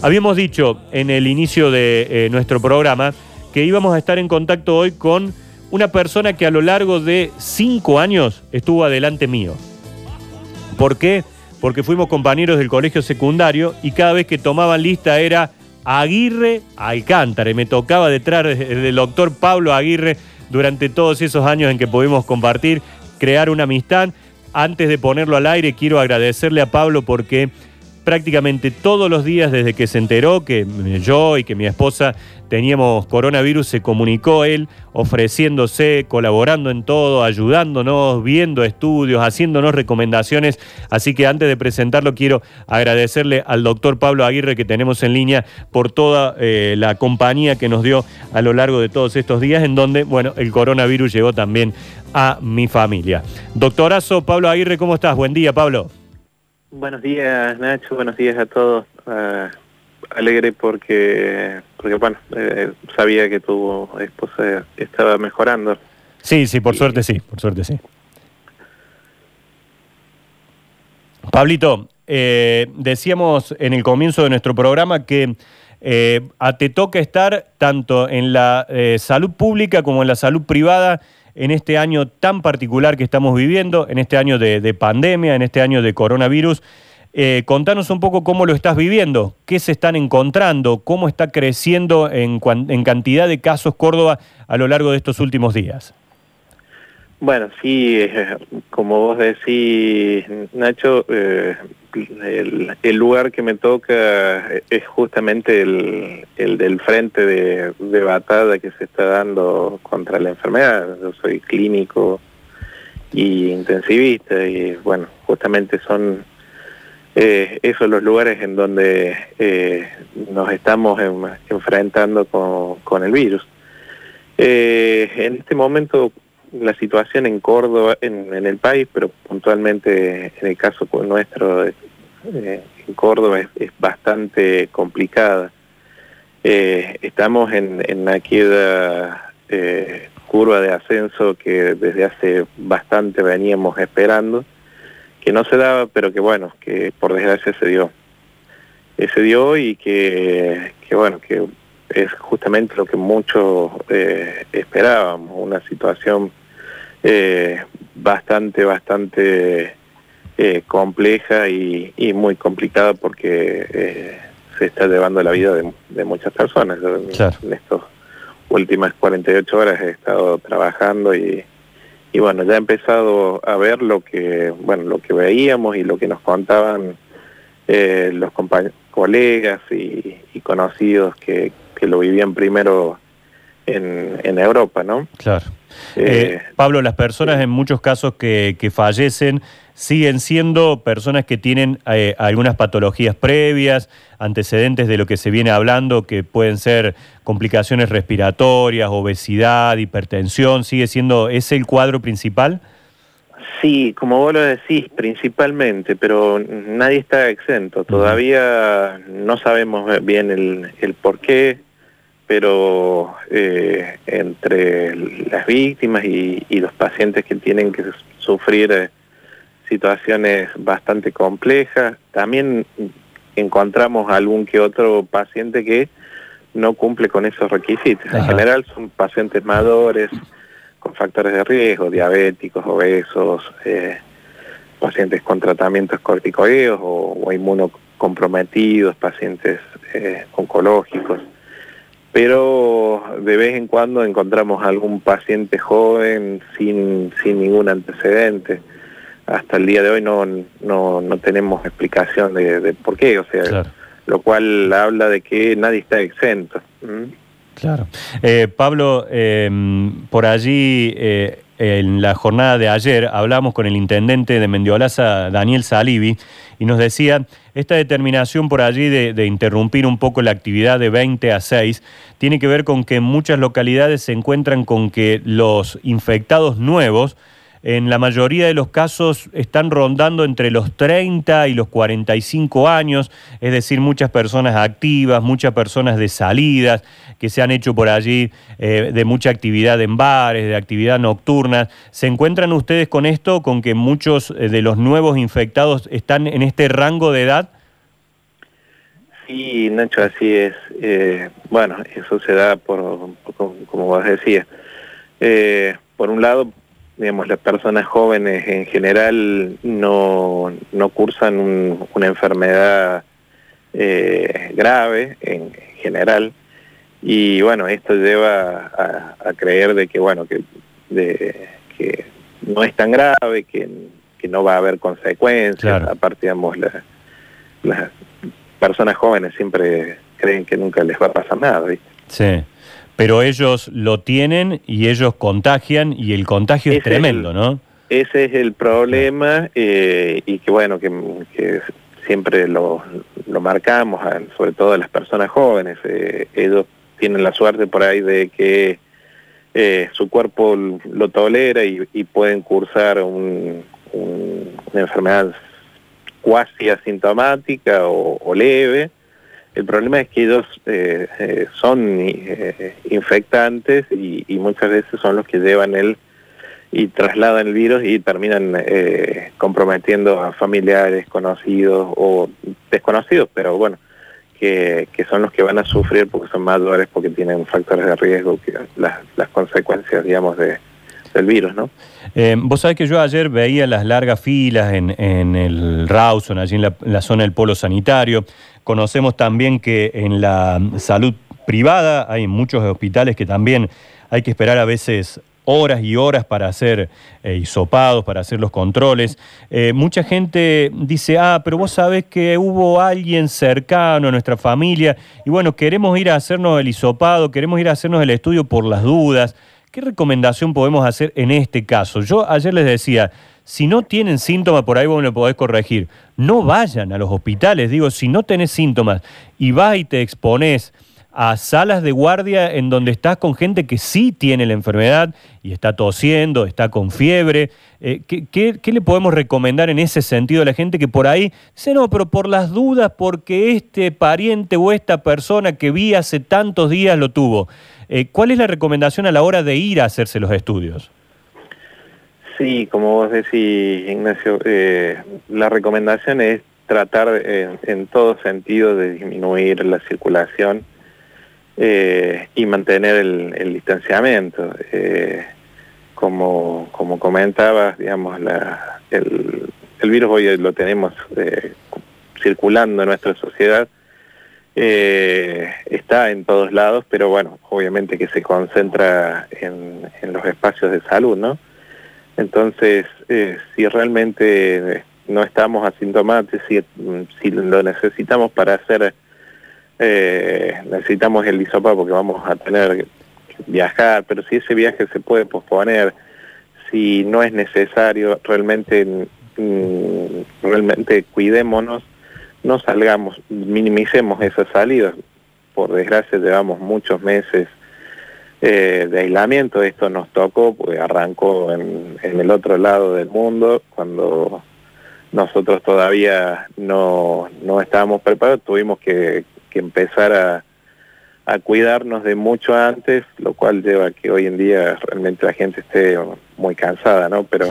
Habíamos dicho en el inicio de eh, nuestro programa que íbamos a estar en contacto hoy con una persona que a lo largo de cinco años estuvo adelante mío. ¿Por qué? Porque fuimos compañeros del colegio secundario y cada vez que tomaban lista era Aguirre Alcántara y me tocaba detrás del doctor Pablo Aguirre durante todos esos años en que pudimos compartir, crear una amistad. Antes de ponerlo al aire, quiero agradecerle a Pablo porque prácticamente todos los días desde que se enteró que yo y que mi esposa teníamos coronavirus, se comunicó él ofreciéndose, colaborando en todo, ayudándonos, viendo estudios, haciéndonos recomendaciones. Así que antes de presentarlo quiero agradecerle al doctor Pablo Aguirre que tenemos en línea por toda eh, la compañía que nos dio a lo largo de todos estos días en donde, bueno, el coronavirus llegó también a mi familia. Doctorazo Pablo Aguirre, ¿cómo estás? Buen día, Pablo. Buenos días, Nacho. Buenos días a todos. Uh, alegre porque, porque bueno, eh, sabía que tu esposa estaba mejorando. Sí, sí, por y... suerte sí, por suerte sí. Pablito, eh, decíamos en el comienzo de nuestro programa que eh, te toca estar tanto en la eh, salud pública como en la salud privada en este año tan particular que estamos viviendo, en este año de, de pandemia, en este año de coronavirus. Eh, contanos un poco cómo lo estás viviendo, qué se están encontrando, cómo está creciendo en, en cantidad de casos Córdoba a lo largo de estos últimos días. Bueno, sí, eh, como vos decís, Nacho, eh, el, lugar que me toca es justamente el, el del frente de, batalla que se está dando contra la enfermedad. Yo soy clínico y intensivista y bueno, justamente son eh, esos los lugares en donde eh, nos estamos en, enfrentando con, con, el virus. Eh, en este momento la situación en Córdoba, en, el país, pero puntualmente en el caso nuestro eh, en Córdoba es, bastante complicada. Eh, estamos en, en aquella eh, curva de ascenso que desde hace bastante veníamos esperando, que no se daba, pero que bueno, que por desgracia se dio. Se dio y que, que bueno, que es justamente lo que muchos eh, esperábamos, una situación eh, bastante, bastante eh, compleja y, y, muy complicada porque eh, se está llevando la vida de, de muchas personas. Claro. En estas últimas 48 horas he estado trabajando y, y bueno, ya he empezado a ver lo que, bueno, lo que veíamos y lo que nos contaban eh, los colegas y, y conocidos que, que lo vivían primero en, en Europa, ¿no? Claro. Eh, eh, Pablo, las personas en muchos casos que, que, fallecen siguen siendo personas que tienen eh, algunas patologías previas, antecedentes de lo que se viene hablando, que pueden ser complicaciones respiratorias, obesidad, hipertensión. ¿Sigue siendo ese el cuadro principal? Sí, como vos lo decís, principalmente, pero nadie está exento. Todavía no sabemos bien el, el por qué, pero eh, entre las víctimas y, y, los pacientes que tienen que sufrir eh, situaciones bastante complejas, también encontramos algún que otro paciente que no cumple con esos requisitos. Ajá. En general son pacientes mayores, con factores de riesgo, diabéticos, obesos, eh, pacientes con tratamientos corticoideos o, o inmunocomprometidos, pacientes oncológicos. Pero de vez en cuando encontramos algún paciente joven sin, sin ningún antecedente. Hasta el día de hoy no, no, no tenemos explicación de, de por qué, o sea, claro. lo cual habla de que nadie está exento. ¿Mm? Claro. Eh, Pablo, eh, por allí, eh, en la jornada de ayer, hablamos con el intendente de Mendiolaza, Daniel Salivi, y nos decía, esta determinación por allí de, de, interrumpir un poco la actividad de 20 a 6 tiene que ver con que en muchas localidades se encuentran con que los infectados nuevos en la mayoría de los casos están rondando entre los 30 y los 45 años, es decir, muchas personas activas, muchas personas de salidas que se han hecho por allí, eh, de mucha actividad en bares, de actividad nocturna. ¿Se encuentran ustedes con esto, con que muchos eh, de los nuevos infectados están en este rango de edad? Sí, Nacho, así es. Eh, bueno, eso se da por, como vos decías. Por un lado, digamos, las personas jóvenes en general no, no cursan una enfermedad eh, grave en general y bueno, esto lleva a, creer de que bueno, que, de, que no es tan grave, que, que no va a haber consecuencias, aparte digamos, las personas jóvenes siempre creen que nunca les va a pasar nada, ¿viste? Sí. Pero ellos lo tienen y ellos contagian y el contagio es tremendo, ¿no? Ese es el problema eh, y que bueno, que, siempre lo, lo, marcamos, sobre todo a las personas jóvenes. Eh, ellos tienen la suerte por ahí de que eh, su cuerpo lo tolera y, pueden cursar un, una enfermedad cuasi asintomática o leve el problema es que ellos eh, eh, son eh, infectantes y, muchas veces son los que llevan el y trasladan el virus y terminan comprometiendo a familiares, conocidos o desconocidos, pero bueno, que, son los que van a sufrir porque son mayores, porque tienen factores de riesgo, que las, consecuencias, digamos, de, del virus, ¿no? Vos sabés que yo ayer veía las largas filas en, el Rawson, allí en la, zona del polo sanitario. Conocemos también que en la salud privada hay muchos hospitales que también hay que esperar a veces horas y horas para hacer eh, hisopados, para hacer los controles. Eh, mucha gente dice, ah, pero vos sabés que hubo alguien cercano a nuestra familia y bueno, queremos ir a hacernos el hisopado, queremos ir a hacernos el estudio por las dudas. ¿Qué recomendación podemos hacer en este caso? Yo ayer les decía, si no tienen síntomas, por ahí vos me lo podés corregir, no vayan a los hospitales. Digo, si no tenés síntomas y vas y te expones a salas de guardia en donde estás con gente que sí tiene la enfermedad y está tosiendo, está con fiebre. Eh, ¿qué, le podemos recomendar en ese sentido a la gente que por ahí dice, no, pero por las dudas, porque este pariente o esta persona que vi hace tantos días lo tuvo? Eh, ¿Cuál es la recomendación a la hora de ir a hacerse los estudios? Sí, como vos decís, Ignacio, eh, la recomendación es tratar en todo sentido de disminuir la circulación eh, y mantener el, distanciamiento. Como, como comentabas, digamos, el, virus hoy lo tenemos circulando en nuestra sociedad, está en todos lados, pero bueno, obviamente que se concentra en, los espacios de salud, ¿no? Entonces, eh, si realmente no estamos asintomáticos, si, si lo necesitamos para hacer, eh, necesitamos el hisopado porque vamos a tener viajar, pero si ese viaje se puede posponer, si no es necesario, realmente, mm, realmente cuidémonos, no salgamos, minimicemos esas salidas. Por desgracia llevamos muchos meses eh, de aislamiento. Esto nos tocó, pues arrancó en, el otro lado del mundo, cuando nosotros todavía no, no estábamos preparados, tuvimos que, empezar a, a, cuidarnos de mucho antes, lo cual lleva a que hoy en día realmente la gente esté muy cansada, ¿no? Pero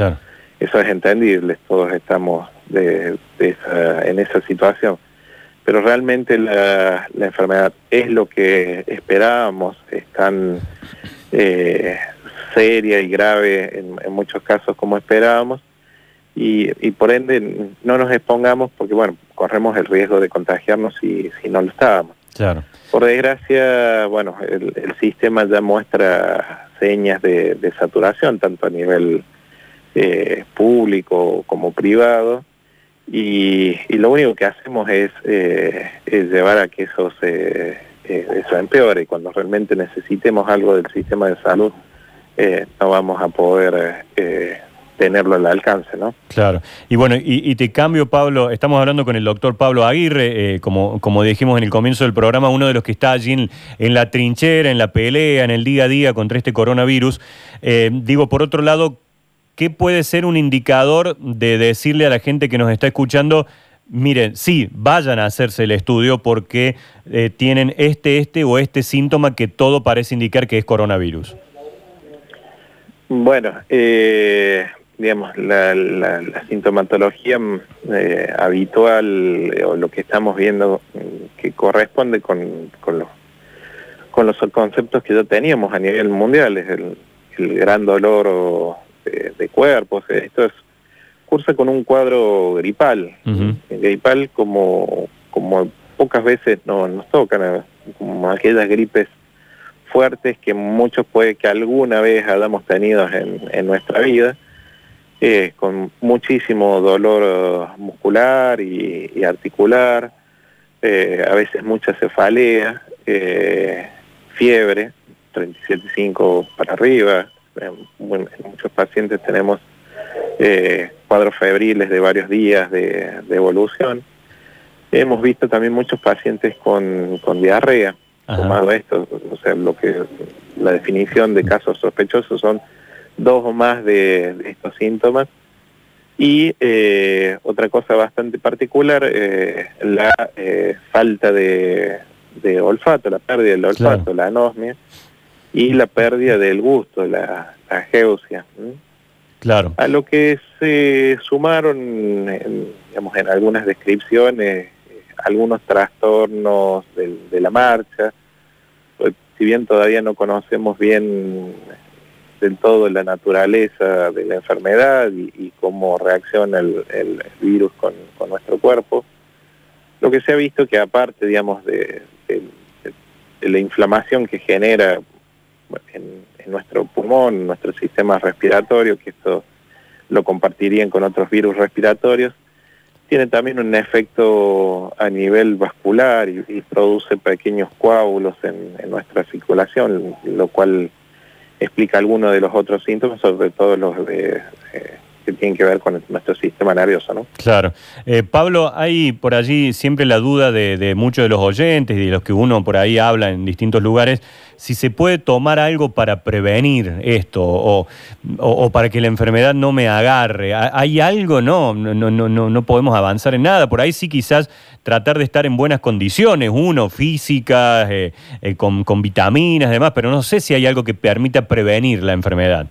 eso es entendible, todos estamos de, en esa situación pero realmente la, enfermedad es lo que esperábamos, es tan eh, seria y grave en, muchos casos como esperábamos, y, por ende no nos expongamos porque, bueno, corremos el riesgo de contagiarnos si, si no lo estábamos. Claro. Por desgracia, bueno, el, sistema ya muestra señas de, saturación, tanto a nivel eh, público como privado, y, lo único que hacemos es, eh, llevar a que eso se eh, empeore y cuando realmente necesitemos algo del sistema de salud eh, no vamos a poder tenerlo al alcance, ¿no? Claro. Y bueno, y, te cambio, Pablo, estamos hablando con el doctor Pablo Aguirre, como, como dijimos en el comienzo del programa, uno de los que está allí en, la trinchera, en la pelea, en el día a día contra este coronavirus. digo, por otro lado, ¿qué puede ser un indicador de decirle a la gente que nos está escuchando, miren, sí, vayan a hacerse el estudio porque eh, tienen este, este o este síntoma que todo parece indicar que es coronavirus? Bueno, eh, digamos, la, sintomatología mm, eh, habitual o lo que estamos viendo mm, que corresponde con, los, con los conceptos que ya teníamos a nivel mundial, es el, gran dolor de, cuerpos, esto es cursa con un cuadro gripal, gripal como, como pocas veces no, nos tocan, como aquellas gripes fuertes que muchos puede que alguna vez hayamos tenido en, en nuestra vida, eh, con muchísimo dolor muscular y, articular, eh, a veces mucha cefalea, eh, fiebre, 37.5 para arriba. En, muchos pacientes tenemos cuadros febriles de varios días de, evolución. Hemos visto también muchos pacientes con, con diarrea, tomado esto, o sea, lo que la definición de casos sospechosos son dos o más de, estos síntomas. Y eh, otra cosa bastante particular, eh, la eh, falta de, olfato, la pérdida del olfato, la anosmia, y la pérdida del gusto, la, la geusia. Claro. A lo que se sumaron, en, digamos, en algunas descripciones, algunos trastornos de la marcha, pues, si bien todavía no conocemos bien del todo la naturaleza de la enfermedad y, cómo reacciona el, virus con, nuestro cuerpo. Lo que se ha visto que aparte, digamos, de, la inflamación que genera en, nuestro pulmón, nuestro sistema respiratorio, que esto lo compartirían con otros virus respiratorios, tiene también un efecto a nivel vascular y, produce pequeños coágulos en, en, nuestra circulación, lo cual explica algunos de los otros síntomas, sobre todo los de, eh, que tienen que ver con nuestro sistema nervioso, ¿no? Claro. Eh, Pablo, hay por allí siempre la duda de, muchos de los oyentes y de los que uno por ahí habla en distintos lugares, si se puede tomar algo para prevenir esto o, para que la enfermedad no me agarre. ¿Hay algo? No, no, no, no, no podemos avanzar en nada. Por ahí sí quizás tratar de estar en buenas condiciones, uno, físicas, eh, eh, con, con vitaminas, demás, pero no sé si hay algo que permita prevenir la enfermedad.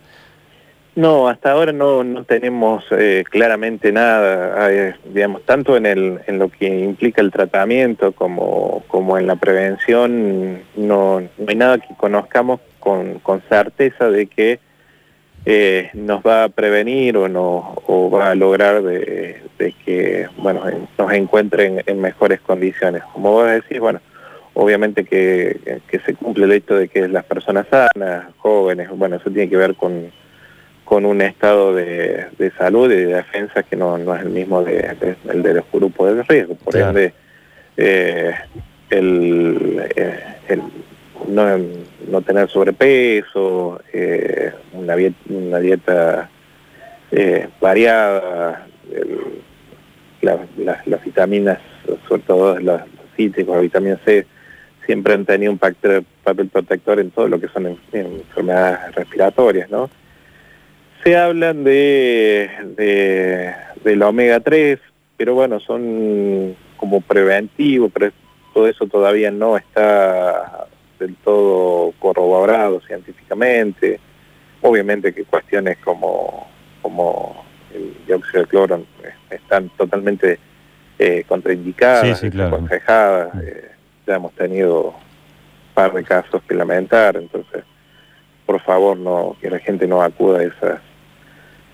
No, hasta ahora no, no tenemos eh, claramente nada, digamos, tanto en, el, en lo que implica el tratamiento como, como en la prevención, no, no hay nada que conozcamos con, con certeza de que eh, nos va a prevenir o, no, o va a lograr de, que bueno, nos encuentren en mejores condiciones. Como vos decís, bueno, obviamente que, que se cumple el hecho de que las personas sanas, jóvenes, bueno, eso tiene que ver con con un estado de, salud y de defensa que no, es el mismo de, el de los grupos de riesgo. Por ende, eh, eh, el, no, tener sobrepeso, eh, una, una, dieta variada, las vitaminas, sobre todo los, cítricos, la vitamina C, siempre han tenido un papel, protector en todo lo que son enfermedades respiratorias, ¿no? Se hablan de, de, del omega 3, pero bueno, son como preventivos, pero todo eso todavía no está del todo corroborado científicamente. Obviamente que cuestiones como, como el dióxido de cloro están totalmente eh, contraindicadas, sí, aconsejadas. Eh, ya hemos tenido un par de casos que lamentar, entonces por favor no que la gente no acuda a esas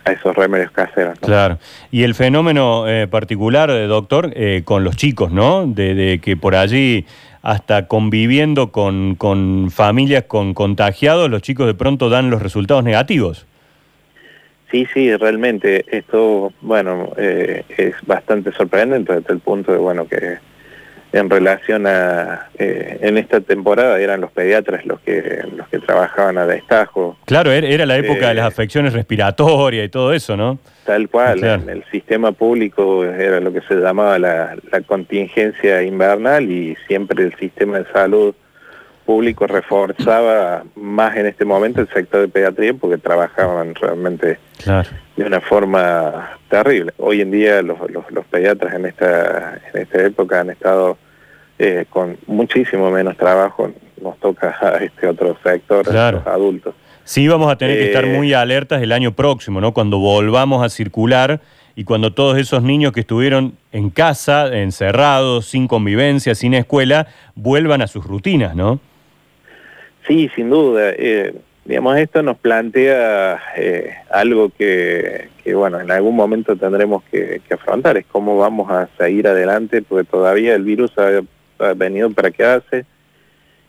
a esos remedios caseros. Claro. Y el fenómeno eh, particular, eh, doctor, eh, con los chicos, ¿no? De, que por allí, hasta conviviendo con, con, familias con contagiados, los chicos de pronto dan los resultados negativos. Sí, sí, realmente. Esto, bueno, es bastante sorprendente desde el punto de, bueno, que en relación a eh, en esta temporada eran los pediatras los que los que trabajaban a destajo. Claro, era la época de las eh, afecciones respiratorias y todo eso, ¿no? Tal cual, en el sistema público era lo que se llamaba la, contingencia invernal y siempre el sistema de salud público reforzaba más en este momento el sector de pediatría porque trabajaban realmente de una forma terrible. Hoy en día los, los, pediatras en esta, en esta época han estado eh, con muchísimo menos trabajo, nos toca a este otro sector, a los adultos. Sí, vamos a tener que estar Eh, muy alertas el año próximo, ¿no? Cuando volvamos a circular y cuando todos esos niños que estuvieron en casa, encerrados, sin convivencia, sin escuela, vuelvan a sus rutinas, ¿no? Sí, sin duda. Eh, digamos, esto nos plantea eh, algo que, bueno, en algún momento tendremos que, que afrontar, es cómo vamos a seguir adelante, porque todavía el virus ha, venido para quedarse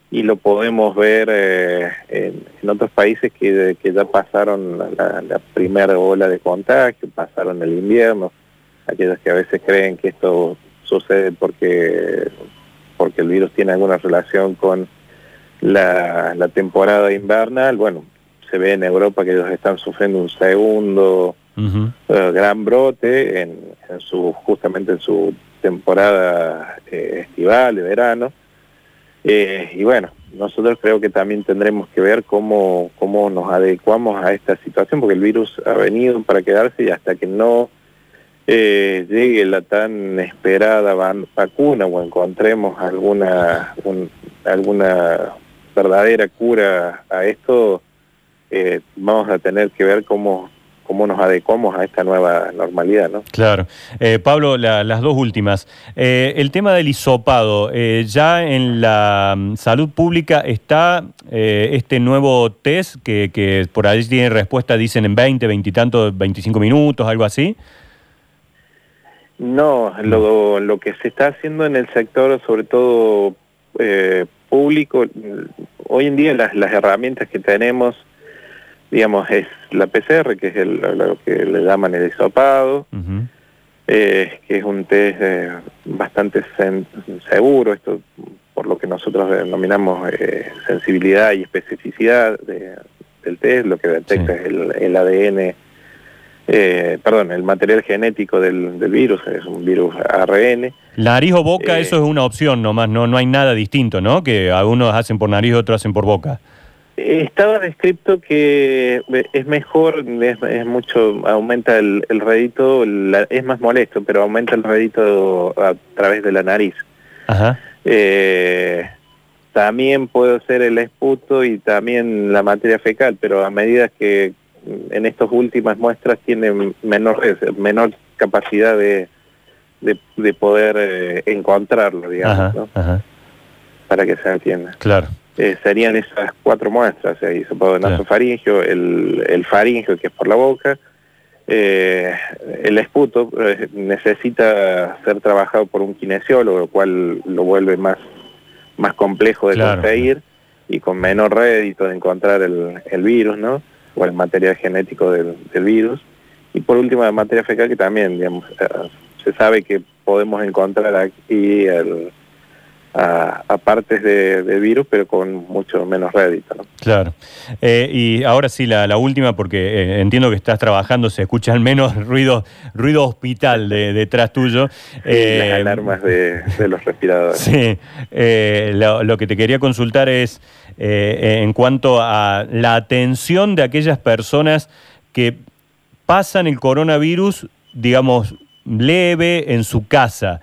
y lo podemos ver eh, en, otros países que, que ya pasaron la, la primera ola de contagio, pasaron el invierno, aquellos que a veces creen que esto sucede porque, porque el virus tiene alguna relación con la, la temporada invernal, bueno, se ve en Europa que ellos están sufriendo un segundo eh, gran brote en, en su justamente en su temporada eh, estival de verano. Eh, y bueno nosotros creo que también tendremos que ver cómo cómo nos adecuamos a esta situación porque el virus ha venido para quedarse y hasta que no eh, llegue la tan esperada vacuna o encontremos alguna un- alguna verdadera cura a esto eh, vamos a tener que ver cómo cómo nos adecuamos a esta nueva normalidad, ¿no? Claro. Eh, Pablo, la- las dos últimas. Eh, el tema del hisopado, eh, ya en la mm, salud pública está este nuevo test que, que por ahí tiene respuesta, dicen en 20, 20 y tantos, 25 minutos, algo así. No, lo, lo que se está haciendo en el sector, sobre todo eh, público, hoy en día las, las herramientas que tenemos, digamos, es la PCR, que es el- lo que le llaman el hisopado, eh, que es un test eh, bastante seguro, esto por lo que nosotros denominamos eh, sensibilidad y especificidad de- del test, lo que detecta Sí. es el, el ADN, eh, perdón, el material genético del, del virus, es un virus ARN. Nariz o boca, Eh, eso es una opción nomás, no, no hay nada distinto, ¿no? Que algunos hacen por nariz, otros hacen por boca. Estaba descrito que es mejor, es, es mucho, aumenta el, el rédito, la- es más molesto, pero aumenta el rédito a través de la nariz. Ajá. Eh, también puede ser el esputo y también la materia fecal, pero a medida que en estas últimas muestras tienen menor, menor capacidad de, de, de poder eh, encontrarlo, digamos, Ajá, ¿no? ajá. para que se entienda. Claro. Eh, serían esas cuatro muestras, el hisopado nasofaringeo, el, el faringeo, que es por la boca, eh, el esputo necesita ser trabajado por un kinesiólogo, lo cual lo vuelve más, más complejo de Claro. conseguir y con menor rédito de encontrar el, el virus, ¿no? O el material genético del, virus. Y por último, la materia fecal, que también, digamos, eh, se sabe que podemos encontrar aquí el, a, a partes de, de virus, pero con mucho menos rédito, ¿no? Claro. Eh, y ahora sí, la, la última, porque eh, entiendo que estás trabajando, se escucha al menos ruido, ruido hospital de- detrás tuyo. Eh, las alarmas de, de los respiradores. Sí, eh, lo, lo que te quería consultar es en cuanto a la atención de aquellas personas que pasan el coronavirus, digamos, leve en su casa.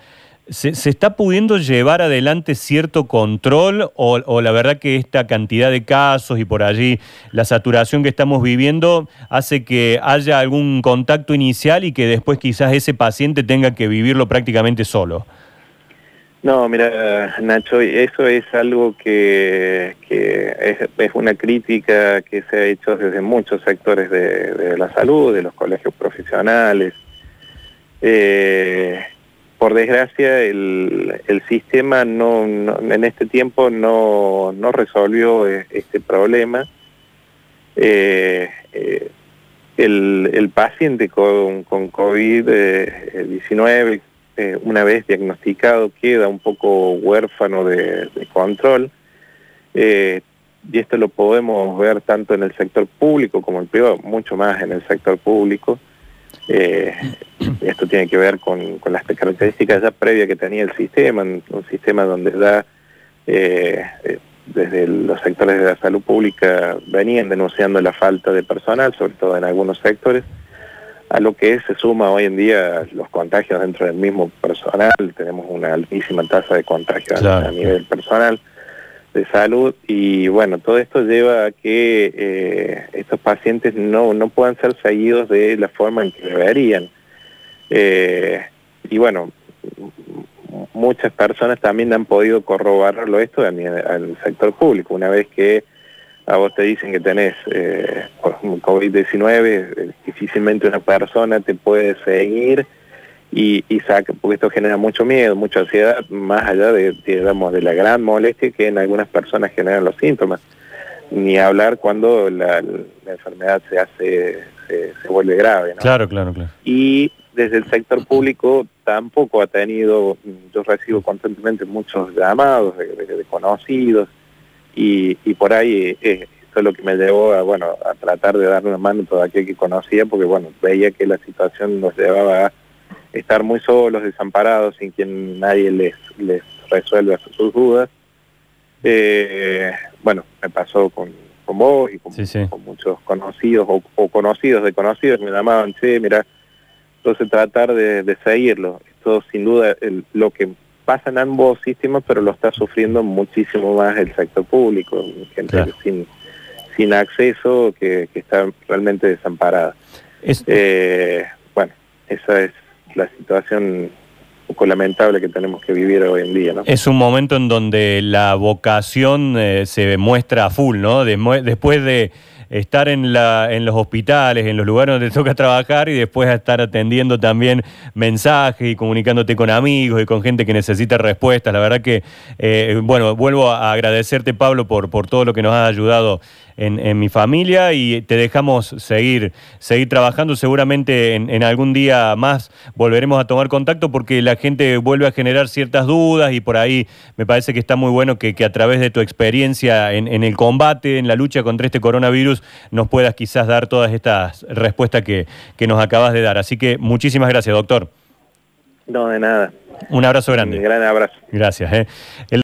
¿Se, está pudiendo llevar adelante cierto control o, la verdad que esta cantidad de casos y por allí la saturación que estamos viviendo hace que haya algún contacto inicial y que después quizás ese paciente tenga que vivirlo prácticamente solo? No, mira, Nacho, eso es algo que, es, una crítica que se ha hecho desde muchos sectores de, de la salud, de los colegios profesionales. Eh, por desgracia, el, sistema no, en este tiempo no, no resolvió eh, este problema. Eh, eh, el, paciente con, con COVID-19, eh, una vez diagnosticado, queda un poco huérfano de, de control. Y esto lo podemos ver tanto en el sector público como en el privado, mucho más en el sector público. Eh, esto tiene que ver con, con las características ya previas que tenía el sistema, un sistema donde ya eh, eh, desde los sectores de la salud pública venían denunciando la falta de personal, sobre todo en algunos sectores, a lo que se suma hoy en día los contagios dentro del mismo personal, tenemos una altísima tasa de contagios Claro. a nivel personal, de salud y bueno, todo esto lleva a que eh, estos pacientes no, no puedan ser seguidos de la forma en que deberían. Eh, y bueno, muchas personas también han podido corroborarlo esto al sector público. Una vez que a vos te dicen que tenés eh, COVID-19, eh, difícilmente una persona te puede seguir y, y saca, porque esto genera mucho miedo, mucha ansiedad, más allá de, digamos, de la gran molestia que en algunas personas generan los síntomas. Ni hablar cuando la, enfermedad se hace, se, vuelve grave. Claro, claro, claro. Y desde el sector público tampoco ha tenido, yo recibo constantemente muchos llamados de, de, conocidos y, y, por ahí eh, esto es lo que me llevó a, bueno, a tratar de dar una mano a todo aquel que conocía porque bueno, veía que la situación nos llevaba a estar muy solos, desamparados, sin quien nadie les, les resuelva sus dudas. Eh, bueno, me pasó con, con vos y con, muchos conocidos o, conocidos de conocidos me llamaban, che, mira, entonces tratar de, seguirlo. Esto sin duda lo que pasa en ambos sistemas, pero lo está sufriendo muchísimo más el sector público, gente sin, sin acceso que, está realmente desamparada. Eh, bueno, esa es la situación poco lamentable que tenemos que vivir hoy en día. Es un momento en donde la vocación eh, se muestra a full, ¿no? después de estar en, la, en los hospitales, en los lugares donde te toca trabajar y después estar atendiendo también mensajes y comunicándote con amigos y con gente que necesita respuestas. La verdad que, eh, bueno, vuelvo a agradecerte, Pablo, por, por todo lo que nos has ayudado en, mi familia y te dejamos seguir, seguir trabajando. Seguramente en, algún día más volveremos a tomar contacto porque la gente vuelve a generar ciertas dudas y por ahí me parece que está muy bueno que, a través de tu experiencia en, en, el combate, en la lucha contra este coronavirus, nos puedas quizás dar todas estas respuestas que, que nos acabas de dar. Así que muchísimas gracias, doctor. No, de nada. Un abrazo grande. Un gran abrazo. Gracias. ¿eh?